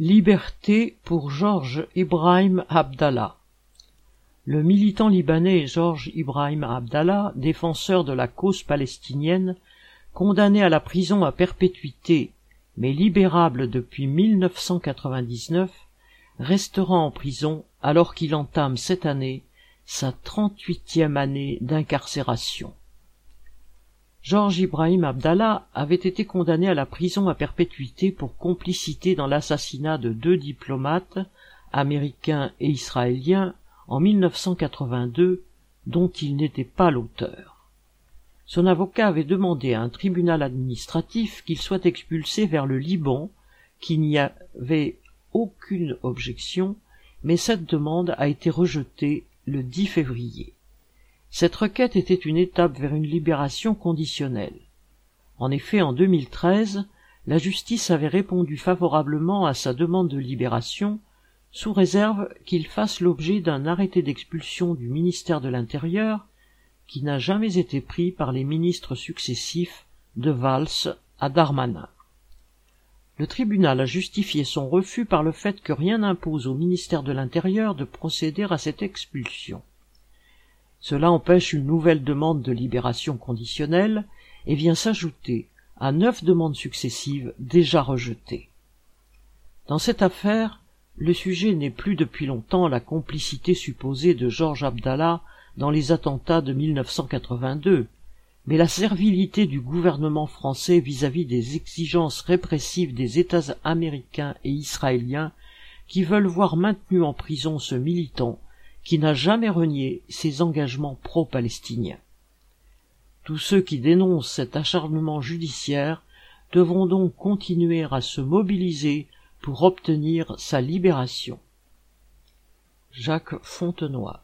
Liberté pour Georges Ibrahim Abdallah. Le militant libanais Georges Ibrahim Abdallah, défenseur de la cause palestinienne, condamné à la prison à perpétuité, mais libérable depuis 1999, restera en prison alors qu'il entame cette année sa trente-huitième année d'incarcération. Georges Ibrahim Abdallah avait été condamné à la prison à perpétuité pour complicité dans l'assassinat de deux diplomates, américains et israéliens, en 1982, dont il n'était pas l'auteur. Son avocat avait demandé à un tribunal administratif qu'il soit expulsé vers le Liban, qu'il n'y avait aucune objection, mais cette demande a été rejetée le 10 février. Cette requête était une étape vers une libération conditionnelle. En effet, en 2013, la justice avait répondu favorablement à sa demande de libération, sous réserve qu'il fasse l'objet d'un arrêté d'expulsion du ministère de l'Intérieur, qui n'a jamais été pris par les ministres successifs de Valls à Darmanin. Le tribunal a justifié son refus par le fait que rien n'impose au ministère de l'Intérieur de procéder à cette expulsion. Cela empêche une nouvelle demande de libération conditionnelle et vient s'ajouter à neuf demandes successives déjà rejetées. Dans cette affaire, le sujet n'est plus depuis longtemps la complicité supposée de Georges Abdallah dans les attentats de 1982, mais la servilité du gouvernement français vis-à-vis -vis des exigences répressives des États américains et israéliens qui veulent voir maintenu en prison ce militant qui n'a jamais renié ses engagements pro-palestiniens. Tous ceux qui dénoncent cet acharnement judiciaire devront donc continuer à se mobiliser pour obtenir sa libération. Jacques Fontenoy